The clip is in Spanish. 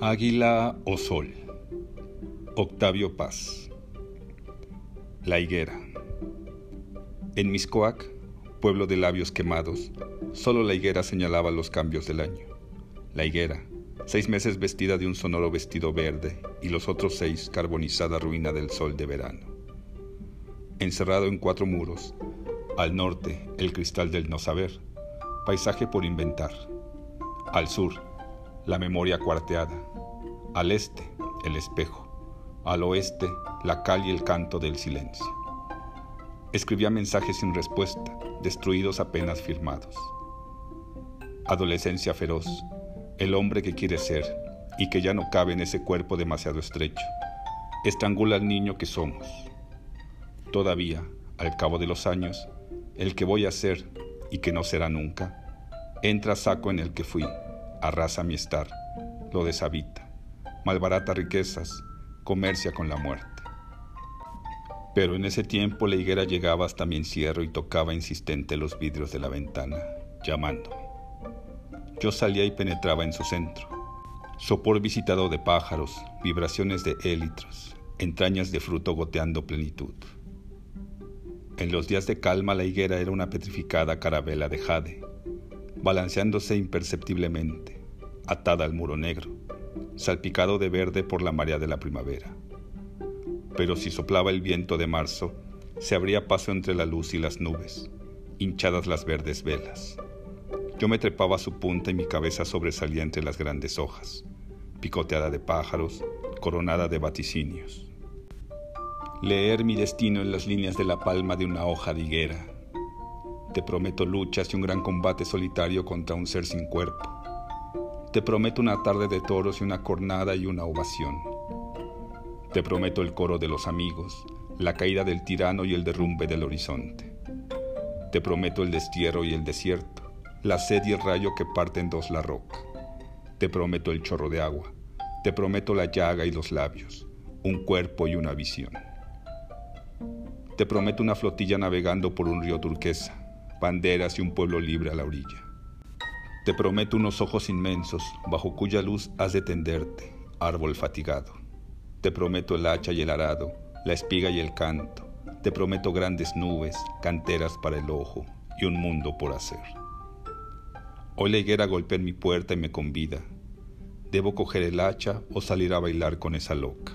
Águila o Sol. Octavio Paz. La higuera. En Miscoac, pueblo de labios quemados, solo la higuera señalaba los cambios del año. La higuera, seis meses vestida de un sonoro vestido verde y los otros seis carbonizada ruina del sol de verano. Encerrado en cuatro muros, al norte el cristal del no saber, paisaje por inventar. Al sur, la memoria cuarteada, al este el espejo, al oeste la cal y el canto del silencio. Escribía mensajes sin respuesta, destruidos apenas firmados. Adolescencia feroz, el hombre que quiere ser y que ya no cabe en ese cuerpo demasiado estrecho, estrangula al niño que somos. Todavía, al cabo de los años, el que voy a ser y que no será nunca, entra saco en el que fui arrasa mi estar, lo deshabita, malbarata riquezas, comercia con la muerte. Pero en ese tiempo la higuera llegaba hasta mi encierro y tocaba insistente los vidrios de la ventana, llamándome. Yo salía y penetraba en su centro. Sopor visitado de pájaros, vibraciones de élitros, entrañas de fruto goteando plenitud. En los días de calma la higuera era una petrificada carabela de jade, balanceándose imperceptiblemente, atada al muro negro, salpicado de verde por la marea de la primavera. Pero si soplaba el viento de marzo, se abría paso entre la luz y las nubes, hinchadas las verdes velas. Yo me trepaba a su punta y mi cabeza sobresalía entre las grandes hojas, picoteada de pájaros, coronada de vaticinios. Leer mi destino en las líneas de la palma de una hoja de higuera, te prometo luchas y un gran combate solitario contra un ser sin cuerpo. Te prometo una tarde de toros y una cornada y una ovación. Te prometo el coro de los amigos, la caída del tirano y el derrumbe del horizonte. Te prometo el destierro y el desierto, la sed y el rayo que parten dos la roca. Te prometo el chorro de agua, te prometo la llaga y los labios, un cuerpo y una visión. Te prometo una flotilla navegando por un río turquesa, banderas y un pueblo libre a la orilla. Te prometo unos ojos inmensos, bajo cuya luz has de tenderte, árbol fatigado. Te prometo el hacha y el arado, la espiga y el canto. Te prometo grandes nubes, canteras para el ojo y un mundo por hacer. Hoy la higuera golpea en mi puerta y me convida. ¿Debo coger el hacha o salir a bailar con esa loca?